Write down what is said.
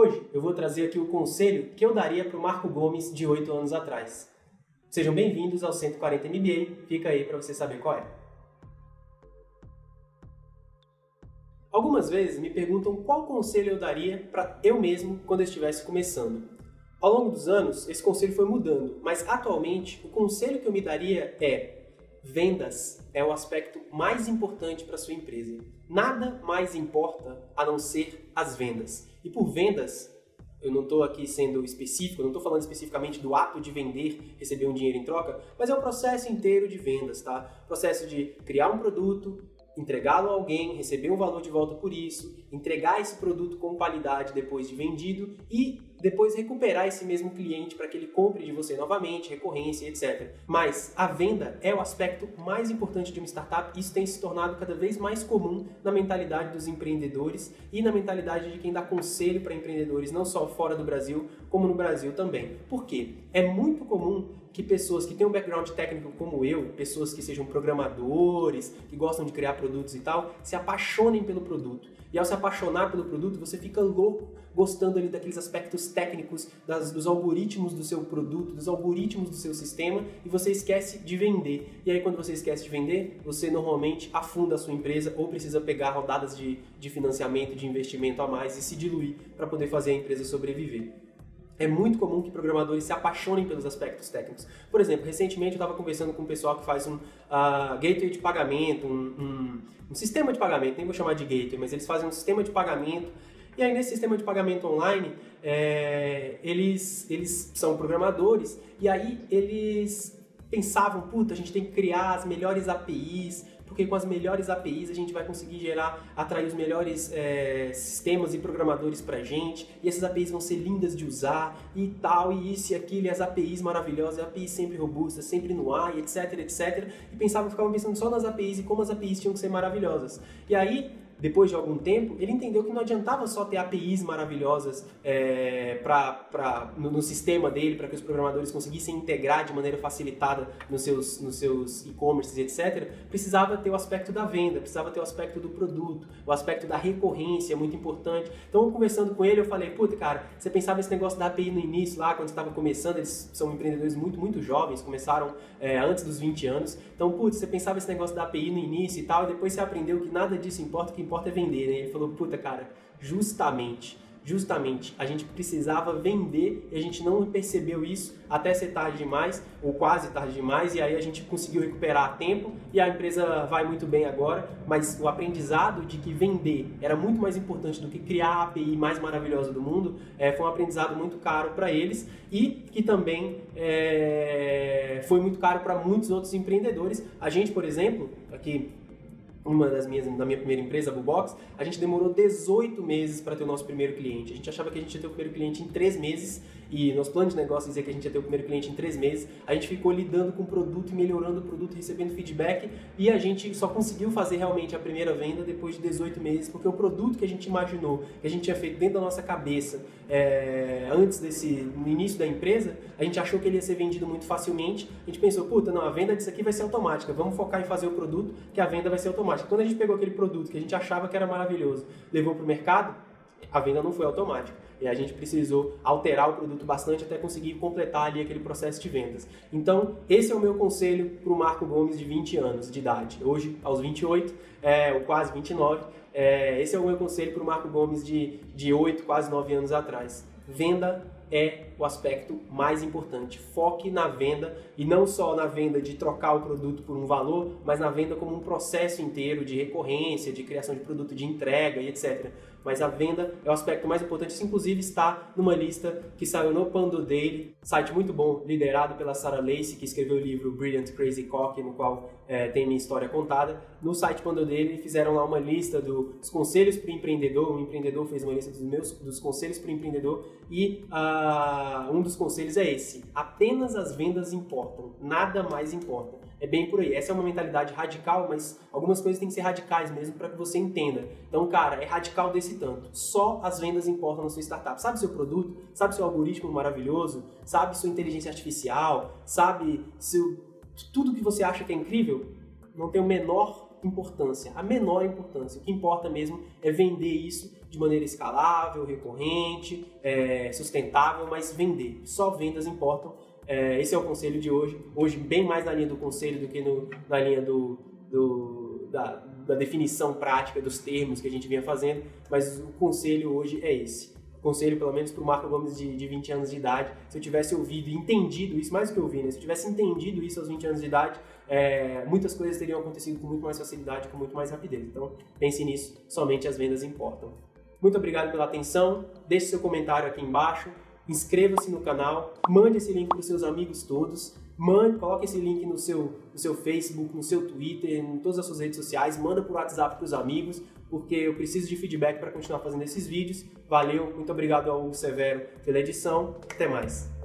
Hoje eu vou trazer aqui o conselho que eu daria para o Marco Gomes de 8 anos atrás. Sejam bem-vindos ao 140 MBA, fica aí para você saber qual é. Algumas vezes me perguntam qual conselho eu daria para eu mesmo quando eu estivesse começando. Ao longo dos anos, esse conselho foi mudando, mas atualmente o conselho que eu me daria é vendas é o aspecto mais importante para sua empresa. Nada mais importa a não ser as vendas. E por vendas, eu não estou aqui sendo específico, não estou falando especificamente do ato de vender, receber um dinheiro em troca, mas é o processo inteiro de vendas, tá? Processo de criar um produto, entregá-lo a alguém, receber um valor de volta por isso, entregar esse produto com qualidade depois de vendido e depois recuperar esse mesmo cliente para que ele compre de você novamente, recorrência, etc. Mas a venda é o aspecto mais importante de uma startup. Isso tem se tornado cada vez mais comum na mentalidade dos empreendedores e na mentalidade de quem dá conselho para empreendedores, não só fora do Brasil, como no Brasil também. Por quê? É muito comum que pessoas que têm um background técnico como eu, pessoas que sejam programadores, que gostam de criar produtos e tal, se apaixonem pelo produto. E ao se apaixonar pelo produto, você fica louco gostando ali daqueles aspectos técnicos, das, dos algoritmos do seu produto, dos algoritmos do seu sistema, e você esquece de vender. E aí, quando você esquece de vender, você normalmente afunda a sua empresa ou precisa pegar rodadas de, de financiamento, de investimento a mais e se diluir para poder fazer a empresa sobreviver é muito comum que programadores se apaixonem pelos aspectos técnicos. Por exemplo, recentemente eu estava conversando com um pessoal que faz um uh, gateway de pagamento, um, um, um, sistema de pagamento, nem vou chamar de gateway, mas eles fazem um sistema de pagamento. E aí nesse sistema de pagamento online, é, eles, eles são programadores e aí eles pensavam, puta, a gente tem que criar as melhores APIs, porque com as melhores APIs a gente vai conseguir gerar, atrair os melhores é, sistemas e programadores para a gente, e essas APIs vão ser lindas de usar, e tal, e isso e aquilo, e as APIs maravilhosas, APIs sempre robustas, sempre no ar, e etc, etc, e pensavam, ficavam pensando só nas APIs e como as APIs tinham que ser maravilhosas. E aí, depois de algum tempo, ele entendeu que não adiantava só ter APIs maravilhosas é, pra, pra, no, no sistema dele, para que os programadores conseguissem integrar de maneira facilitada nos seus, nos seus e-commerces, etc. Precisava ter o aspecto da venda, precisava ter o aspecto do produto, o aspecto da recorrência, muito importante. Então, conversando com ele, eu falei, puta, cara, você pensava esse negócio da API no início, lá, quando estava começando, eles são empreendedores muito, muito jovens, começaram é, antes dos 20 anos. Então, putz, você pensava esse negócio da API no início e tal, e depois você aprendeu que nada disso importa, que importa é vender, né? Ele falou, puta, cara, justamente, justamente, a gente precisava vender e a gente não percebeu isso até ser tarde demais, ou quase tarde demais, e aí a gente conseguiu recuperar a tempo e a empresa vai muito bem agora, mas o aprendizado de que vender era muito mais importante do que criar a API mais maravilhosa do mundo, é, foi um aprendizado muito caro para eles e que também é, foi muito caro para muitos outros empreendedores. A gente, por exemplo, aqui uma das minhas, na minha primeira empresa, a Bubox, a gente demorou 18 meses para ter o nosso primeiro cliente. A gente achava que a gente ia ter o primeiro cliente em 3 meses e nosso plano de negócio dizia que a gente ia ter o primeiro cliente em 3 meses. A gente ficou lidando com o produto melhorando o produto, recebendo feedback e a gente só conseguiu fazer realmente a primeira venda depois de 18 meses, porque o produto que a gente imaginou, que a gente tinha feito dentro da nossa cabeça é, antes desse, no início da empresa, a gente achou que ele ia ser vendido muito facilmente. A gente pensou, puta, não, a venda disso aqui vai ser automática, vamos focar em fazer o produto que a venda vai ser automática. Quando a gente pegou aquele produto que a gente achava que era maravilhoso, levou para o mercado, a venda não foi automática. E a gente precisou alterar o produto bastante até conseguir completar ali aquele processo de vendas. Então, esse é o meu conselho para o Marco Gomes de 20 anos de idade. Hoje, aos 28, é, ou quase 29, é, esse é o meu conselho para o Marco Gomes de, de 8, quase 9 anos atrás. Venda é o aspecto mais importante. Foque na venda e não só na venda de trocar o produto por um valor, mas na venda como um processo inteiro de recorrência, de criação de produto, de entrega e etc. Mas a venda é o aspecto mais importante. Isso, inclusive, está numa lista que saiu no Pando Daily, site muito bom, liderado pela Sarah Lacey, que escreveu o livro Brilliant Crazy Cock, no qual é, tem minha história contada. No site Pando Daily, fizeram lá uma lista dos conselhos para o empreendedor. Um empreendedor fez uma lista dos, meus, dos conselhos para o empreendedor e uh, um dos conselhos é esse: apenas as vendas importam, nada mais importa. É bem por aí. Essa é uma mentalidade radical, mas algumas coisas têm que ser radicais mesmo para que você entenda. Então, cara, é radical desse tanto. Só as vendas importam na sua startup. Sabe seu produto? Sabe seu algoritmo maravilhoso? Sabe sua inteligência artificial? Sabe seu... tudo que você acha que é incrível? Não tem o menor importância, a menor importância. O que importa mesmo é vender isso de maneira escalável, recorrente, é, sustentável, mas vender. Só vendas importam. É, esse é o conselho de hoje. Hoje, bem mais na linha do conselho do que no, na linha do, do da, da definição prática dos termos que a gente vinha fazendo, mas o conselho hoje é esse conselho, pelo menos para o Marco Gomes de, de 20 anos de idade, se eu tivesse ouvido e entendido isso, mais do que ouvir, né? se eu tivesse entendido isso aos 20 anos de idade, é, muitas coisas teriam acontecido com muito mais facilidade, com muito mais rapidez. Então, pense nisso, somente as vendas importam. Muito obrigado pela atenção, deixe seu comentário aqui embaixo, inscreva-se no canal, mande esse link para os seus amigos todos, mande, coloque esse link no seu, no seu Facebook, no seu Twitter, em todas as suas redes sociais, manda por WhatsApp para os amigos, porque eu preciso de feedback para continuar fazendo esses vídeos. Valeu, muito obrigado ao Severo pela edição, até mais.